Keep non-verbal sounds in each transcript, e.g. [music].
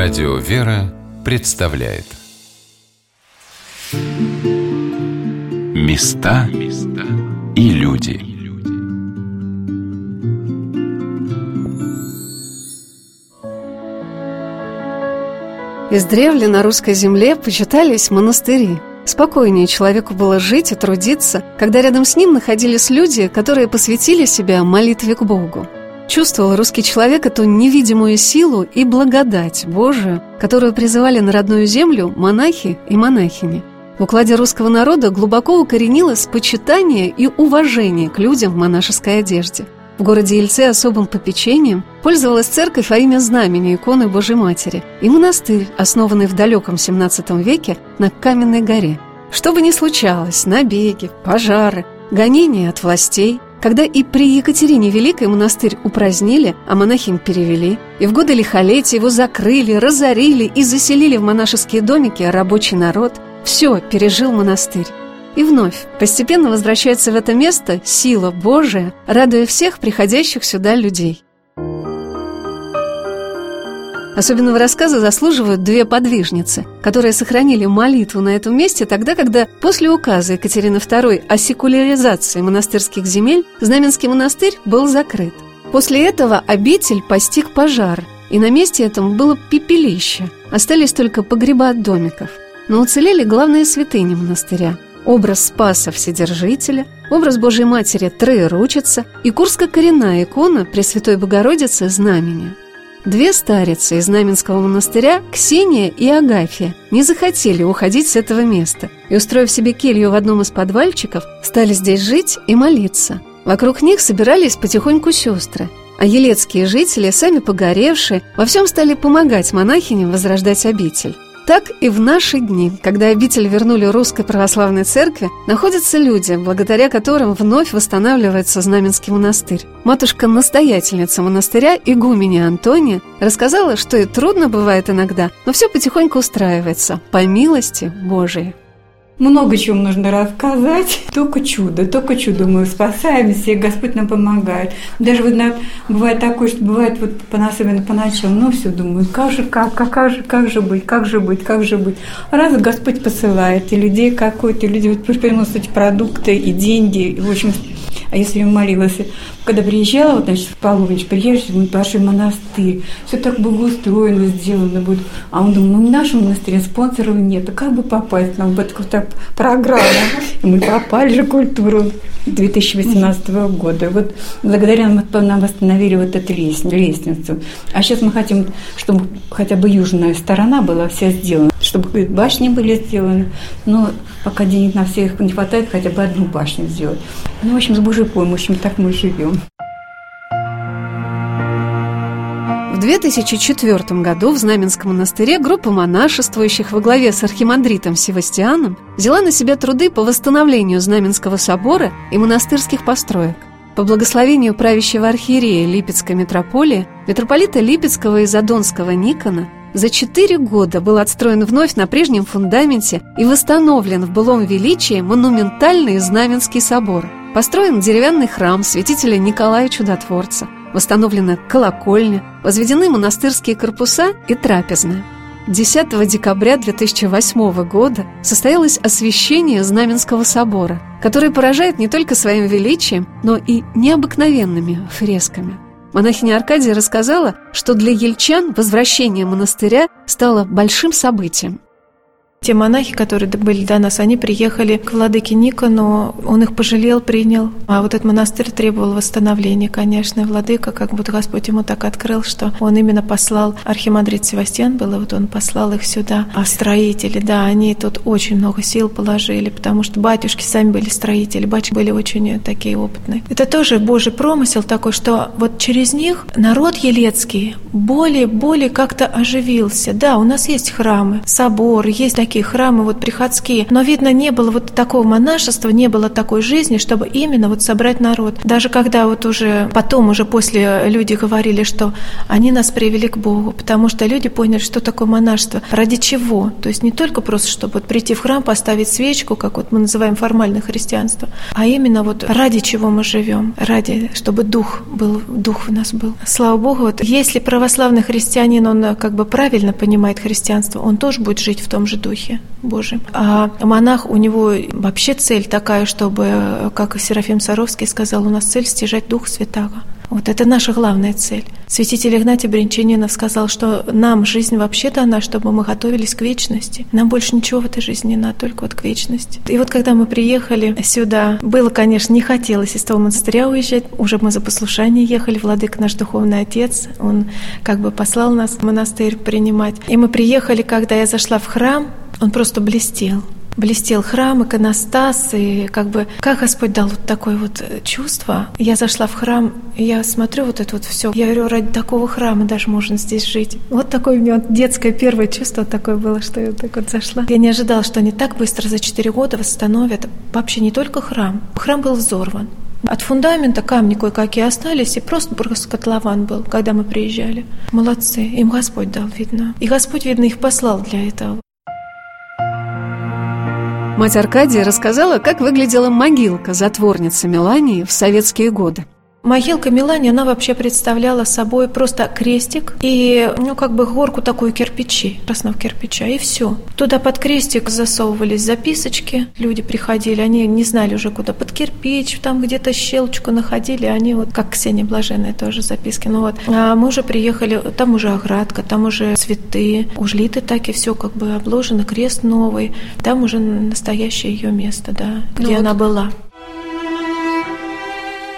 Радио «Вера» представляет Места и люди Издревле на русской земле почитались монастыри. Спокойнее человеку было жить и трудиться, когда рядом с ним находились люди, которые посвятили себя молитве к Богу. Чувствовал русский человек эту невидимую силу и благодать Божию, которую призывали на родную землю монахи и монахини. В укладе русского народа глубоко укоренилось почитание и уважение к людям в монашеской одежде. В городе Ельце особым попечением пользовалась церковь во имя знамени иконы Божьей Матери и монастырь, основанный в далеком XVII веке на Каменной горе. Что бы ни случалось, набеги, пожары, гонения от властей – когда и при Екатерине Великой монастырь упразднили, а монахинь перевели, и в годы лихолетия его закрыли, разорили и заселили в монашеские домики рабочий народ, все пережил монастырь. И вновь постепенно возвращается в это место сила Божия, радуя всех приходящих сюда людей. Особенного рассказа заслуживают две подвижницы, которые сохранили молитву на этом месте тогда, когда после указа Екатерины II о секуляризации монастырских земель Знаменский монастырь был закрыт. После этого обитель постиг пожар, и на месте этом было пепелище. Остались только погреба от домиков. Но уцелели главные святыни монастыря – образ Спаса Вседержителя, образ Божьей Матери Троеручица и Курско-коренная икона Пресвятой Богородицы Знамения – Две старицы из Знаменского монастыря, Ксения и Агафья, не захотели уходить с этого места и, устроив себе келью в одном из подвальчиков, стали здесь жить и молиться. Вокруг них собирались потихоньку сестры, а елецкие жители, сами погоревшие, во всем стали помогать монахиням возрождать обитель. Так и в наши дни, когда обитель вернули Русской Православной Церкви, находятся люди, благодаря которым вновь восстанавливается Знаменский монастырь. Матушка-настоятельница монастыря, игуменя Антония, рассказала, что и трудно бывает иногда, но все потихоньку устраивается, по милости Божией. Много чего нужно рассказать. Только чудо, только чудо мы спасаемся, и Господь нам помогает. Даже вот бывает такое, что бывает вот особенно по ночам, ну все думаю, как же, как, как, как же, как же быть, как же быть, как же быть. Раз Господь посылает, и людей какой-то, и люди вот приносят продукты и деньги, и, в общем, а если я молилась, когда приезжала, вот, значит, в Павлович, приезжаешь, в большой монастырь, все так благоустроено, сделано будет. А он думает, ну, в нашем монастыре спонсоров нет, а как бы попасть нам в эту программу? И мы попали же в культуру 2018 года. Вот благодаря нам, нам восстановили вот эту лестницу. А сейчас мы хотим, чтобы хотя бы южная сторона была вся сделана, чтобы башни были сделаны. Но пока денег на всех не хватает, хотя бы одну башню сделать. Ну, в общем, с Божьей помощью так мы живем. В 2004 году в Знаменском монастыре группа монашествующих во главе с архимандритом Севастианом взяла на себя труды по восстановлению Знаменского собора и монастырских построек. По благословению правящего архиерея Липецкой митрополии, митрополита Липецкого и Задонского Никона, за четыре года был отстроен вновь на прежнем фундаменте и восстановлен в былом величии монументальный Знаменский собор. Построен деревянный храм святителя Николая Чудотворца – восстановлена колокольня, возведены монастырские корпуса и трапезная. 10 декабря 2008 года состоялось освящение Знаменского собора, который поражает не только своим величием, но и необыкновенными фресками. Монахиня Аркадия рассказала, что для ельчан возвращение монастыря стало большим событием. Те монахи, которые были до нас, они приехали к владыке Никону, он их пожалел, принял. А вот этот монастырь требовал восстановления, конечно. Владыка, как будто Господь ему так открыл, что он именно послал, архимандрит Севастьян был, и вот он послал их сюда. А строители, да, они тут очень много сил положили, потому что батюшки сами были строители, батюшки были очень такие опытные. Это тоже Божий промысел такой, что вот через них народ елецкий более-более как-то оживился. Да, у нас есть храмы, соборы, есть такие такие храмы вот приходские. Но, видно, не было вот такого монашества, не было такой жизни, чтобы именно вот собрать народ. Даже когда вот уже потом, уже после люди говорили, что они нас привели к Богу, потому что люди поняли, что такое монашество, ради чего. То есть не только просто, чтобы вот прийти в храм, поставить свечку, как вот мы называем формальное христианство, а именно вот ради чего мы живем, ради, чтобы дух был, дух у нас был. Слава Богу, вот если православный христианин, он как бы правильно понимает христианство, он тоже будет жить в том же духе Божьем. А монах, у него вообще цель такая, чтобы, как Серафим Саровский сказал, у нас цель стяжать Дух Святаго. Вот это наша главная цель. Святитель Игнатий Бринчанинов сказал, что нам жизнь вообще дана, чтобы мы готовились к вечности. Нам больше ничего в этой жизни не надо, только вот к вечности. И вот когда мы приехали сюда, было, конечно, не хотелось из того монастыря уезжать. Уже мы за послушание ехали, владыка наш духовный отец, он как бы послал нас в монастырь принимать. И мы приехали, когда я зашла в храм, он просто блестел блестел храм, иконостас, и как бы, как Господь дал вот такое вот э, чувство. Я зашла в храм, я смотрю вот это вот все. Я говорю, ради такого храма даже можно здесь жить. Вот такое у меня детское первое чувство такое было, что я так вот зашла. Я не ожидала, что они так быстро за четыре года восстановят вообще не только храм. Храм был взорван. От фундамента камни кое-какие остались, и просто просто котлован был, когда мы приезжали. Молодцы, им Господь дал, видно. И Господь, видно, их послал для этого. Мать Аркадия рассказала, как выглядела могилка затворницы Мелании в советские годы. Могилка Милани, она вообще представляла собой просто крестик и, ну, как бы горку такую кирпичи, красного кирпича, и все. Туда под крестик засовывались записочки, люди приходили, они не знали уже куда, под кирпич, там где-то щелочку находили, они вот, как Ксения Блаженная тоже записки, ну вот. А мы уже приехали, там уже оградка, там уже цветы, ужлиты так и все как бы обложено, крест новый, там уже настоящее ее место, да, где ну она вот. была.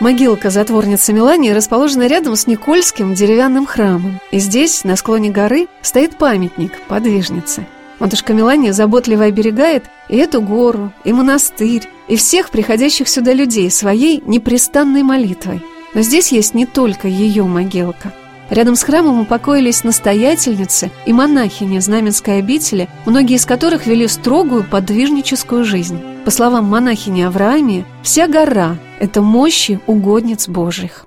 Могилка затворницы Мелании расположена рядом с Никольским деревянным храмом. И здесь, на склоне горы, стоит памятник подвижнице. Матушка Мелания заботливо оберегает и эту гору, и монастырь, и всех приходящих сюда людей своей непрестанной молитвой. Но здесь есть не только ее могилка. Рядом с храмом упокоились настоятельницы и монахини Знаменской обители, многие из которых вели строгую подвижническую жизнь. По словам монахини Авраамии, вся гора – это мощи угодниц Божьих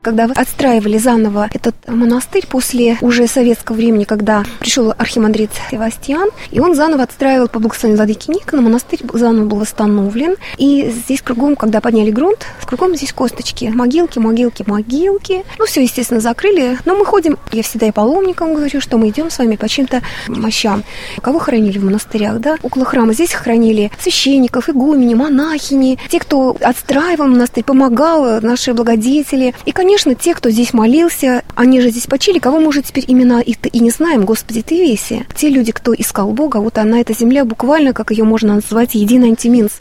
когда отстраивали заново этот монастырь после уже советского времени, когда пришел архимандрит Севастьян, и он заново отстраивал по благословению владыки Никона, монастырь заново был восстановлен, и здесь кругом, когда подняли грунт, кругом здесь косточки, могилки, могилки, могилки, ну все, естественно, закрыли, но мы ходим, я всегда и паломникам говорю, что мы идем с вами по чьим-то мощам. Кого хоронили в монастырях, да? Около храма. Здесь хоронили священников, игумени, монахини, те, кто отстраивал монастырь, помогал, наши благодетели, и, конечно, конечно, те, кто здесь молился, они же здесь почили, кого мы уже теперь имена их и не знаем, Господи, ты веси. Те люди, кто искал Бога, вот она, эта земля, буквально, как ее можно назвать, единый антиминс.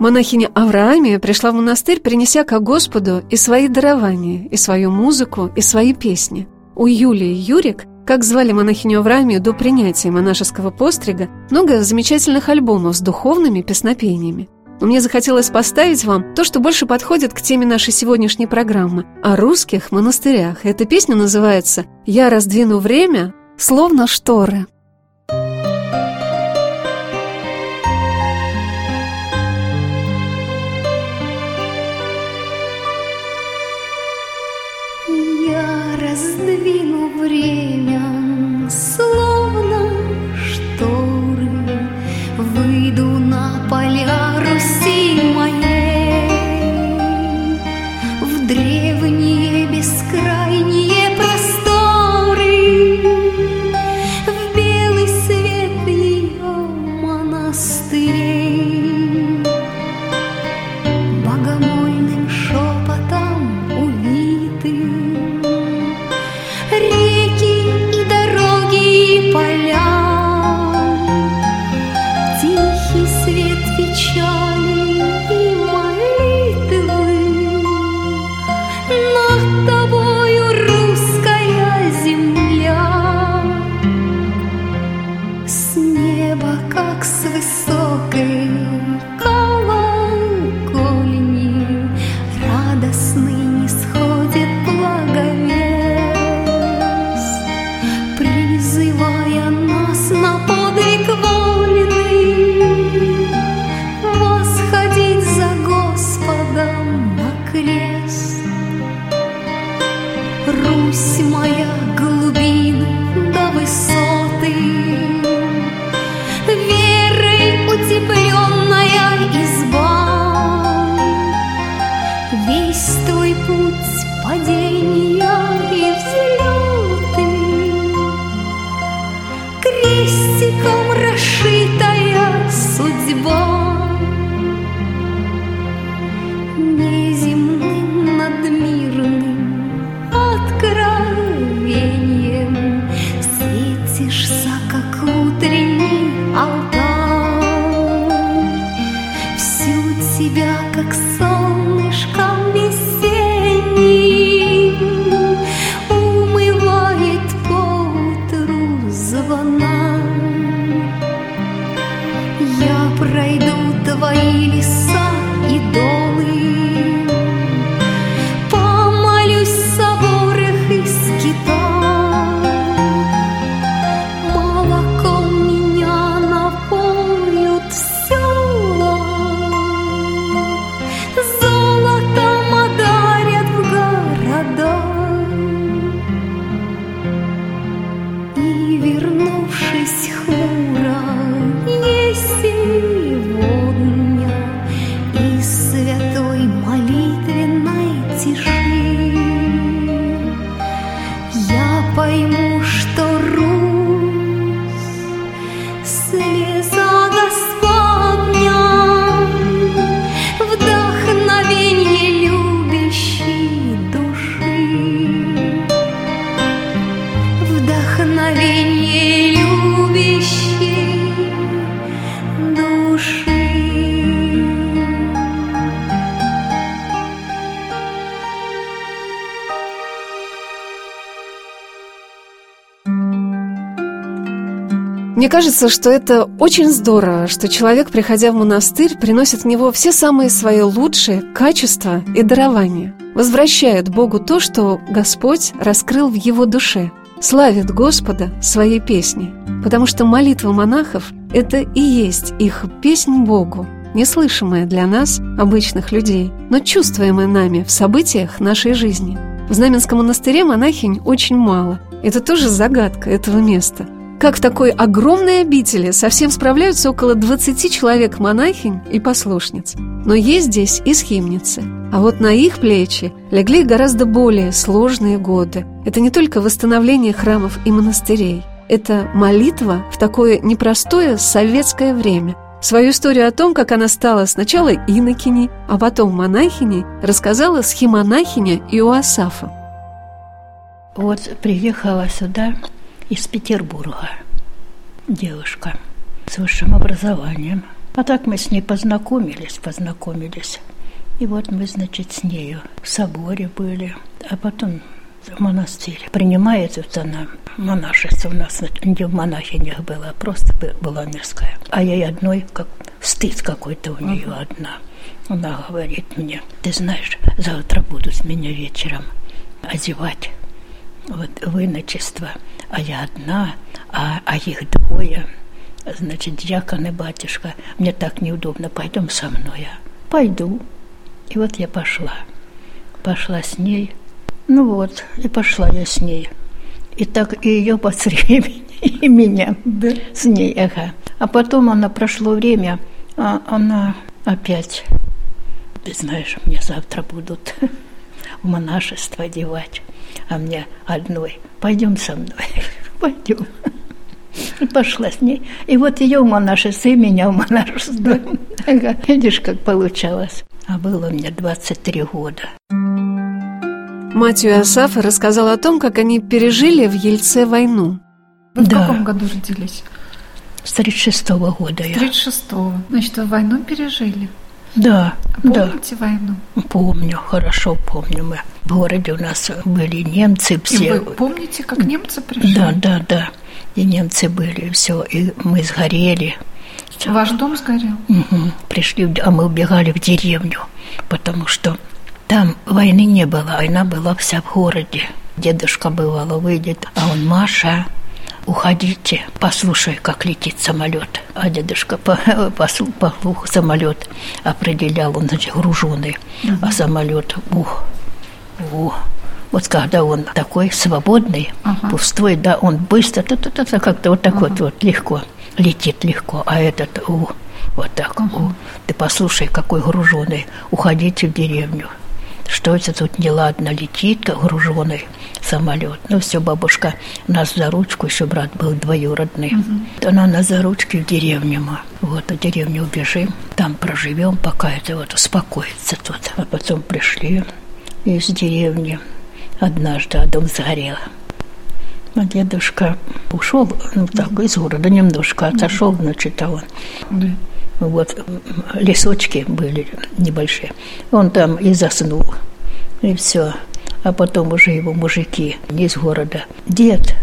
Монахиня Авраамия пришла в монастырь, принеся ко Господу и свои дарования, и свою музыку, и свои песни. У Юлии Юрик, как звали монахиню Авраамию до принятия монашеского пострига, много замечательных альбомов с духовными песнопениями. Но мне захотелось поставить вам то, что больше подходит к теме нашей сегодняшней программы о русских монастырях. Эта песня называется «Я раздвину время, словно шторы». Я раздвину время, me. Мне кажется, что это очень здорово, что человек, приходя в монастырь, приносит в него все самые свои лучшие качества и дарования, возвращает Богу то, что Господь раскрыл в его душе, славит Господа своей песней, потому что молитва монахов – это и есть их песнь Богу, неслышимая для нас, обычных людей, но чувствуемая нами в событиях нашей жизни. В Знаменском монастыре монахинь очень мало. Это тоже загадка этого места. Как в такой огромной обители совсем справляются около 20 человек монахинь и послушниц. Но есть здесь и схимницы. А вот на их плечи легли гораздо более сложные годы. Это не только восстановление храмов и монастырей. Это молитва в такое непростое советское время. Свою историю о том, как она стала сначала инокиней, а потом монахиней, рассказала схимонахиня Иоасафа. Вот приехала сюда из Петербурга девушка с высшим образованием. А так мы с ней познакомились, познакомились. И вот мы, значит, с нею в соборе были, а потом в монастыре. Принимает вот она монашество у нас не в монахинях было, а просто бы- была мирская. А ей одной, как стыд какой-то у нее одна. Она говорит мне, ты знаешь, завтра будут меня вечером одевать вот в иночество, а я одна, а, а их двое. Значит, дьякон и батюшка. Мне так неудобно, пойдем со мной. Я пойду. И вот я пошла. Пошла с ней. Ну вот, и пошла я с ней. И так и ее по времени, [laughs] и меня с ней, ага. А потом она прошло время, а она опять, ты знаешь, мне завтра будут [laughs] в монашество одевать, а мне одной, пойдем со мной, [laughs] пойдем. И пошла с ней. И вот ее в монашество, и меня в монашество. [laughs] Видишь, как получалось. А было мне 23 года. Мать Иоасафа рассказала о том, как они пережили в Ельце войну. Вы в Да. каком году родились? С 36 года я. 36-го. Значит, вы войну пережили. Да, А да. помните войну? Помню, хорошо помню. Мы в городе у нас были немцы И все. вы помните, как немцы пришли? Да, да, да. И немцы были, и все. И мы сгорели. Ваш дом сгорел? Мгм. Пришли, а мы убегали в деревню, потому что там войны не было, война была вся в городе. Дедушка бывало выйдет, а он Маша, уходите, послушай, как летит самолет. А дедушка по, [laughs] послух самолет определял, он значит груженный, а самолет ух, ух. Вот когда он такой свободный, Ага. пустой, да, он быстро, та-та-та-та, как-то вот так вот, вот легко, летит легко, а этот, у, вот так, у. ты послушай, какой груженый, уходите в деревню. что это тут неладно летит, груженый самолет. Ну все, бабушка нас за ручку, еще брат был двоюродный. Она нас за ручки в деревню мы. Вот в деревню убежим, там проживем, пока это вот успокоится тут. А потом пришли из деревни. Однажды а дом сгорел. А дедушка ушел, ну так, из города немножко отошел, значит, а он вот лесочки были небольшие. Он там и заснул, и все. А потом уже его мужики из города. Дед,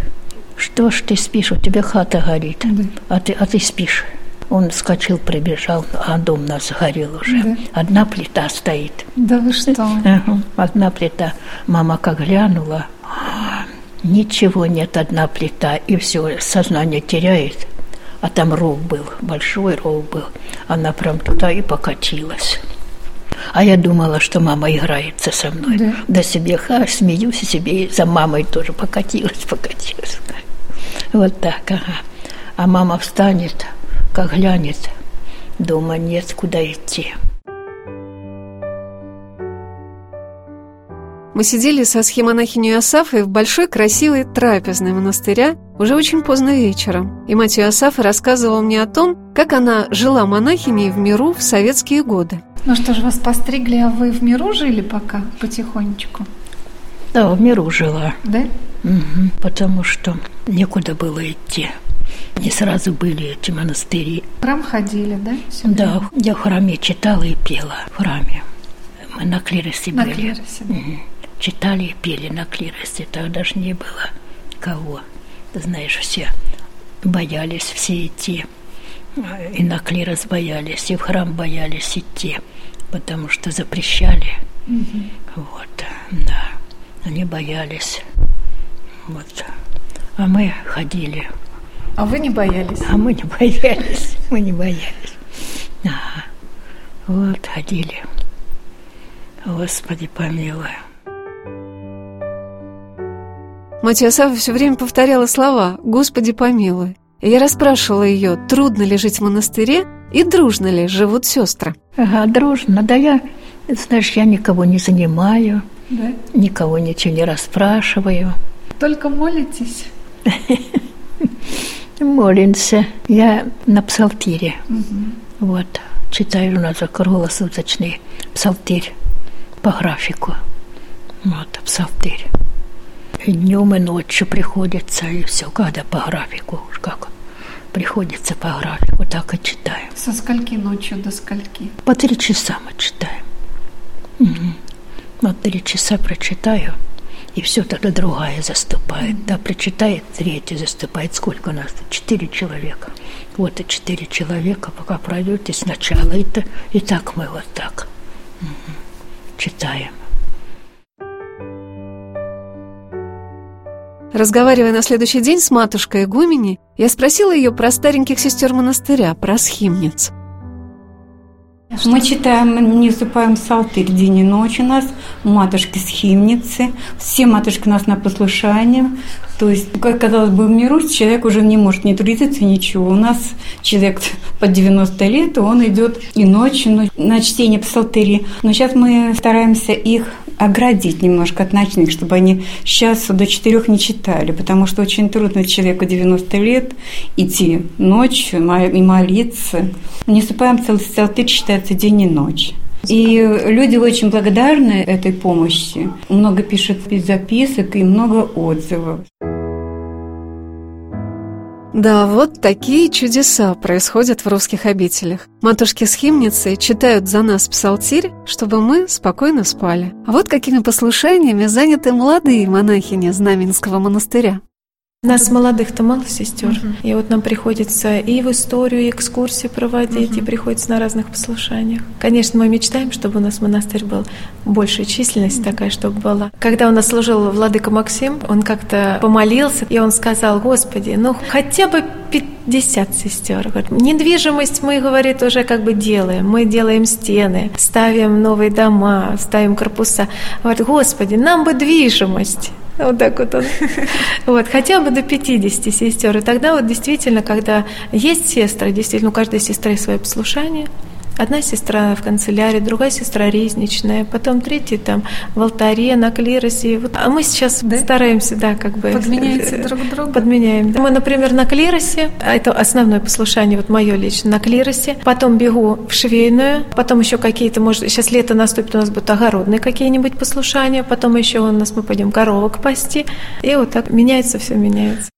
что ж ты спишь, у тебя хата горит, а ты, а ты спишь. Он вскочил, прибежал, а дом нас горел уже. Одна плита стоит. Да вы что? Одна плита. Мама как глянула, ничего нет, одна плита, и все, сознание теряет. А там ров был, большой ров был. Она прям туда и покатилась. А я думала, что мама играется со мной. Да. Да себе ха, смеюсь и себе и за мамой тоже покатилась, [laughs] покатилась. Вот так, ага. А мама встанет, как глянет, дома нет, куда идти. Мы сидели со схемонахиней Асафой в большой красивой трапезной монастыря уже очень поздно вечером. И мать Асафа рассказывала мне о том, как она жила монахиней в миру в советские годы. Ну что ж, вас постригли, а вы в миру жили пока потихонечку? Да, в миру жила. Да? Мгм, потому что некуда было идти. Не сразу были эти монастыри. В храм ходили, да? сюда? Да, я в храме читала и пела в храме. Мы на клиросе На были. клиросе, да. Мгм. Читали и пели на клиросе. Тогда ж не было кого. Ты знаешь, все боялись все идти. И на клирос боялись, и в храм боялись идти, потому что запрещали. Вот, да. Они боялись. Вот. А мы ходили. А вы не боялись? А мы не боялись. Мы не боялись. Ага. Вот, ходили. Господи, помилуй. Мать Асафа все время повторяла слова «Господи, помилуй». И я расспрашивала ее, трудно ли жить в монастыре и дружно ли живут сестры. Ага, дружно. Да я, знаешь, я никого не занимаю, Да? никого ничего не расспрашиваю. Только молитесь? [laughs] Молимся. Я на псалтире. Вот. Читаю у нас круглосуточный псалтирь по графику. Вот, псалтирь. И днем, и ночью приходится, и все, когда по графику, как приходится по графику, так и читаем. Со скольки ночью до скольки? По три часа мы читаем. Мгм. Вот три часа прочитаю, и все тогда другая заступает. Да, прочитает, третья заступает. Сколько у нас? Четыре человека. Вот и четыре человека, пока пройдете сначала. И, и так мы вот так Мгм. читаем. Разговаривая на следующий день с матушкой Игумени, я спросила ее про стареньких сестер монастыря, про схимниц. Мы читаем, не уступаем псалтырь день и ночь у нас, у матушки схимницы, все матушки у нас на послушании. То есть, как казалось бы, в миру человек уже не может не трудиться, ничего. У нас человек под 90 лет, он идет и ночью на чтение псалтыри. Но сейчас мы стараемся их оградить немножко от ночных, чтобы они сейчас до четырех не читали, потому что очень трудно человеку 90 лет идти ночью и молиться. Не уступаем целый псалтырь читается день и ночь. И люди очень благодарны этой помощи. Много пишут записок и много отзывов. Да, вот такие чудеса происходят в русских обителях. Матушки-схимницы читают за нас псалтирь, чтобы мы спокойно спали. А вот какими послушаниями заняты молодые монахини Знаменского монастыря. Нас молодых-то мало сестер. И вот нам приходится и в историю, и экскурсии проводить, и приходится на разных послушаниях. Конечно, мы мечтаем, чтобы у нас монастырь был большая численность такая, чтобы была. Когда у нас служил владыка Максим, он как-то помолился, и он сказал, Господи, ну хотя бы 50 сестер. Говорит, Недвижимость мы, говорит, уже как бы делаем. Мы делаем стены, ставим новые дома, ставим корпуса. Говорит, Господи, нам бы движимость. Вот так вот он. [laughs] Вот, хотя бы до 50 сестер. И тогда вот действительно, когда есть сестры, действительно, у каждой сестры свое послушание, Одна сестра в канцелярии, другая сестра резничная, потом третья там в алтаре, на клиросе. Вот. А мы сейчас да? стараемся, да, как бы... Подменяете друг друга? Подменяем. Мы, например, на клиросе, а это основное послушание, вот мое лично, на клиросе, потом бегу в швейную, потом еще какие-то, может, сейчас лето наступит, у нас будут огородные какие-нибудь послушания, потом еще у нас мы пойдем коровок пасти, и вот так меняется, все меняется.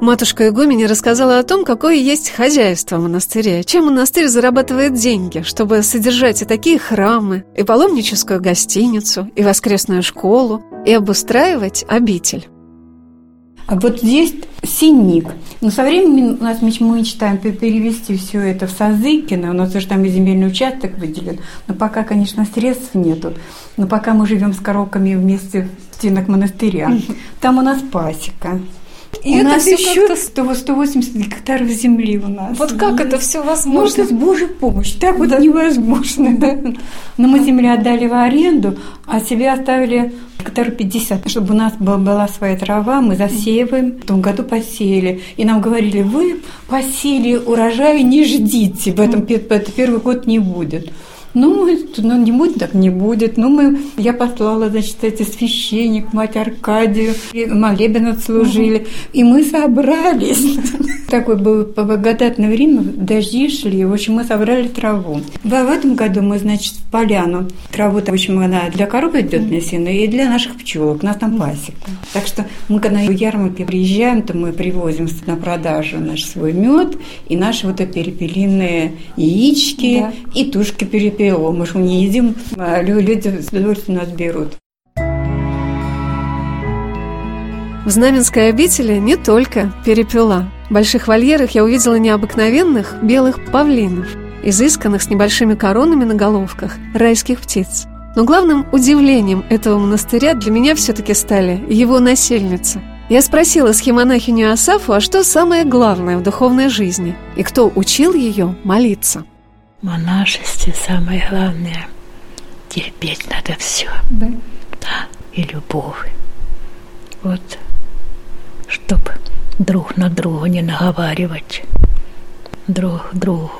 Матушка Игумени рассказала о том, какое есть хозяйство в монастыре, чем монастырь зарабатывает деньги, чтобы содержать и такие храмы, и паломническую гостиницу, и воскресную школу, и обустраивать обитель. А вот здесь синик. Но со временем у нас мы мечтаем перевести все это в Сазыкино. У нас уже там и земельный участок выделен. Но пока, конечно, средств нету. Но пока мы живем с коровками вместе в стенах монастыря. [laughs] Там у нас пасека. И у это нас еще 100, 180 гектаров земли у нас. Вот как это все возможно? Может, с Божьей помощью. Так вот невозможно. Да? Но мы землю отдали в аренду, а себе оставили гектар 50. Чтобы у нас была своя трава, мы засеиваем. В том году посеяли. И нам говорили, вы посеяли урожай, не ждите. В этом это первый год не будет. Ну, ну, не будет, так не будет. Ну, мы, я послала, значит, эти священник, мать Аркадию, молебен отслужили. И мы собрались. [laughs] Такое было благодатное время, дожди шли. В общем, мы собрали траву. В этом году мы, значит, в поляну. Траву, в общем, она для коровы идет для сена и для наших пчелок. У нас там пасека. Так что мы, когда в ярмарке приезжаем, то мы привозим на продажу наш свой мед и наши вот эти перепелиные яички да. и тушки перепелиные ПО. Мы же не едим, а люди с удовольствием нас берут. В Знаменской обители не только перепела. В больших вольерах я увидела необыкновенных белых павлинов, изысканных с небольшими коронами на головках, райских птиц. Но главным удивлением этого монастыря для меня все-таки стали его насельницы. Я спросила схемонахиню Асафу, а что самое главное в духовной жизни, и кто учил ее молиться монашестве самое главное – терпеть надо все. Да. Да, и любовь. Вот, друг на друга не наговаривать, друг другу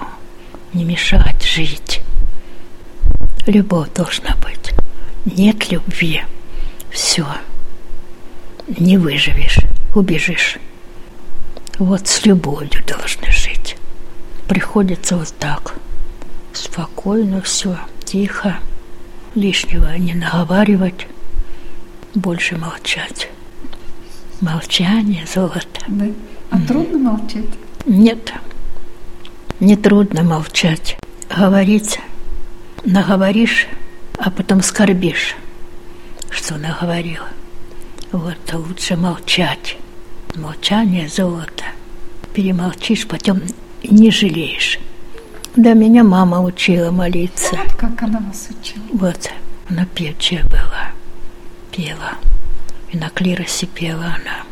не мешать жить. Любовь должна быть. Нет любви, все, не выживешь, убежишь. Вот с любовью должны жить. Приходится вот так – спокойно все, тихо, лишнего не наговаривать, больше молчать. Молчание – золото. Да. А mm. трудно молчать? Нет, не трудно молчать. Говорить наговоришь, а потом скорбишь, что наговорила. Вот лучше молчать. Молчание – золото. Перемолчишь, потом не жалеешь. Да, меня мама учила молиться. Как она вас учила? Вот, она певчая была, пела. И на клиросе пела она.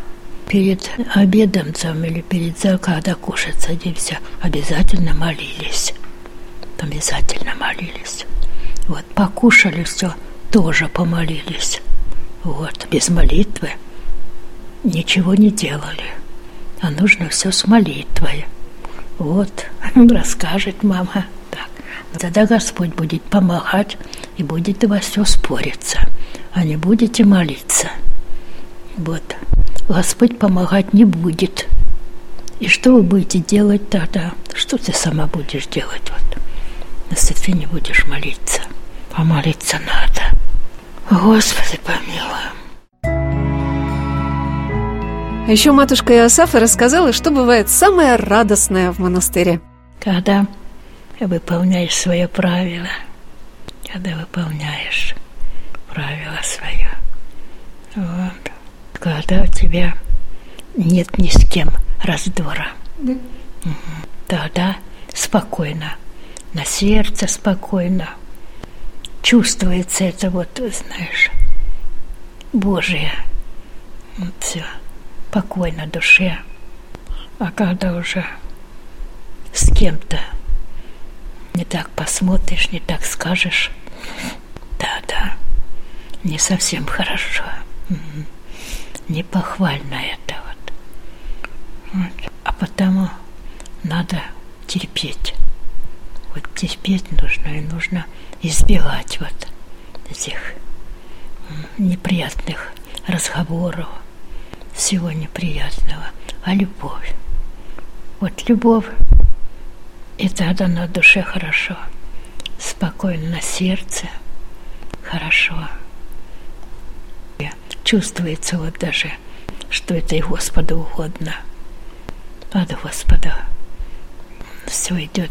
Перед обедом там или перед закадом кушать садимся, обязательно молились. Обязательно молились. Вот, покушали все, тоже помолились. Вот, без молитвы ничего не делали. А нужно все с молитвой. Вот, [laughs] расскажет мама. Так. Тогда Господь будет помогать и будет у вас все спориться, а не будете молиться. Вот. Господь помогать не будет. И что вы будете делать тогда? Что ты сама будешь делать? Вот. Если ты не будешь молиться. Помолиться надо. Господи, помилуй. А еще матушка Иосафа рассказала, что бывает самое радостное в монастыре. Когда выполняешь свое правило, когда выполняешь правило свое, вот, когда у тебя нет ни с кем раздора, да. угу. тогда спокойно, на сердце спокойно, чувствуется это вот, знаешь, Божие, вот все покой на душе. А когда уже с кем-то не так посмотришь, не так скажешь, да-да, не совсем хорошо. Не похвально это вот. вот. А потому надо терпеть. вот терпеть нужно, и нужно избегать вот этих неприятных разговоров, всего неприятного, а любовь. Вот любовь, и тогда на душе хорошо, спокойно на сердце хорошо. Чувствуется вот даже, что это и Господу угодно. От Господа все идет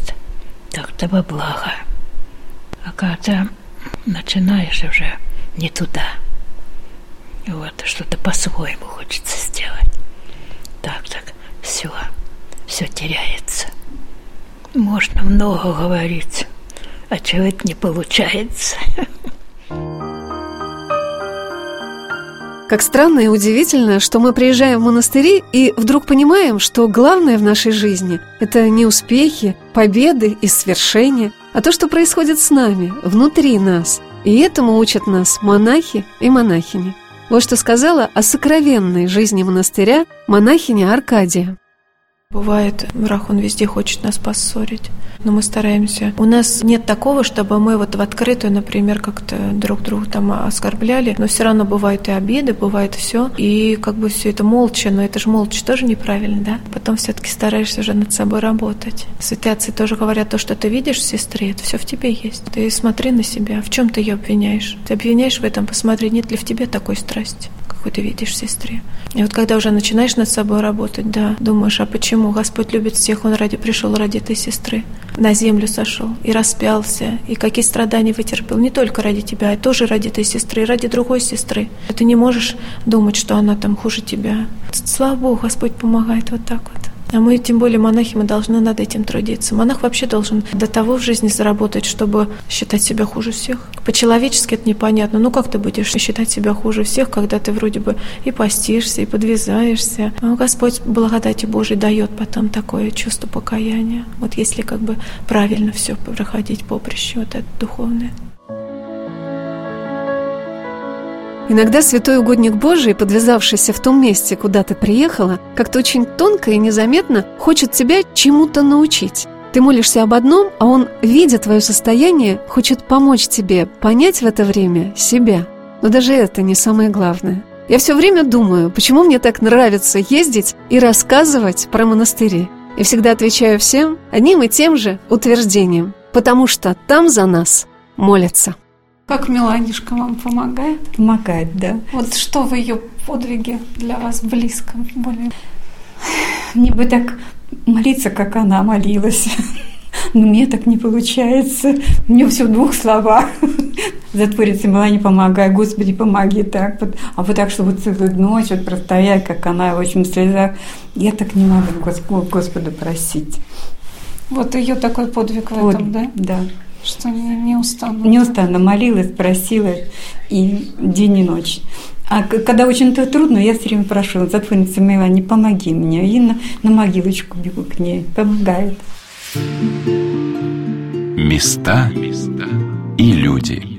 так-то во благо. А когда начинаешь уже не туда, вот, что-то по-своему хочется сделать, так, так, все, все теряется. Можно много говорить, а это не получается. [laughs] Как странно и удивительно, что мы приезжаем в монастыри и вдруг понимаем, что главное в нашей жизни – это не успехи, победы и свершения, а то, что происходит с нами, внутри нас. И этому учат нас монахи и монахини. Вот что сказала о сокровенной жизни монастыря монахиня Аркадия. Бывает, враг, он везде хочет нас поссорить, но мы стараемся. У нас нет такого, чтобы мы вот в открытую, например, как-то друг друга там оскорбляли, но все равно бывают и обиды, бывает все, и как бы все это молча, но это же молча тоже неправильно, да? Потом все-таки стараешься уже над собой работать. Святые отцы тоже говорят, то, что ты видишь в сестре, это все в тебе есть. Ты смотри на себя, в чем ты ее обвиняешь? Ты обвиняешь в этом, посмотри, нет ли в тебе такой страсти какой ты видишь в сестре. И вот когда уже начинаешь над собой работать, да, думаешь, а почему Господь любит всех, Он ради пришел ради этой сестры, на землю сошел и распялся, и какие страдания вытерпел, не только ради тебя, а тоже ради этой сестры, ради другой сестры. Ты не можешь думать, что она там хуже тебя. Слава Богу, Господь помогает вот так вот. А мы, тем более монахи, мы должны над этим трудиться. Монах вообще должен до того в жизни заработать, чтобы считать себя хуже всех. По-человечески это непонятно. Ну как ты будешь считать себя хуже всех, когда ты вроде бы и постишься, и подвязаешься. Но Господь благодати Божией дает потом такое чувство покаяния. Вот если как бы правильно все проходить поприще, вот это духовное. Иногда святой угодник Божий, подвязавшийся в том месте, куда ты приехала, как-то очень тонко и незаметно хочет тебя чему-то научить. Ты молишься об одном, а он, видя твое состояние, хочет помочь тебе понять в это время себя. Но даже это не самое главное. Я все время думаю, почему мне так нравится ездить и рассказывать про монастыри. И всегда отвечаю всем одним и тем же утверждением. Потому что там за нас молятся. Как Миланишка вам помогает? Помогает, да. Вот что в ее подвиге для вас близко более? Мне бы так молиться, как она молилась. [laughs] Но мне так не получается. Мне все в двух словах. [laughs] Затворится мила, не помогай, Господи, помоги так. Вот. А вот так, чтобы целую ночь вот простоять, как она, в общем, в слезах. Я так не могу Господа просить. Вот ее такой подвиг в Вот, этом, да? Да. Что не, неустанно. Неустанно молилась, просила и день и ночь. А когда очень т- трудно, я все время прошу, затворница не помоги мне. И на, на могилочку бегу к ней, помогает. Места и люди.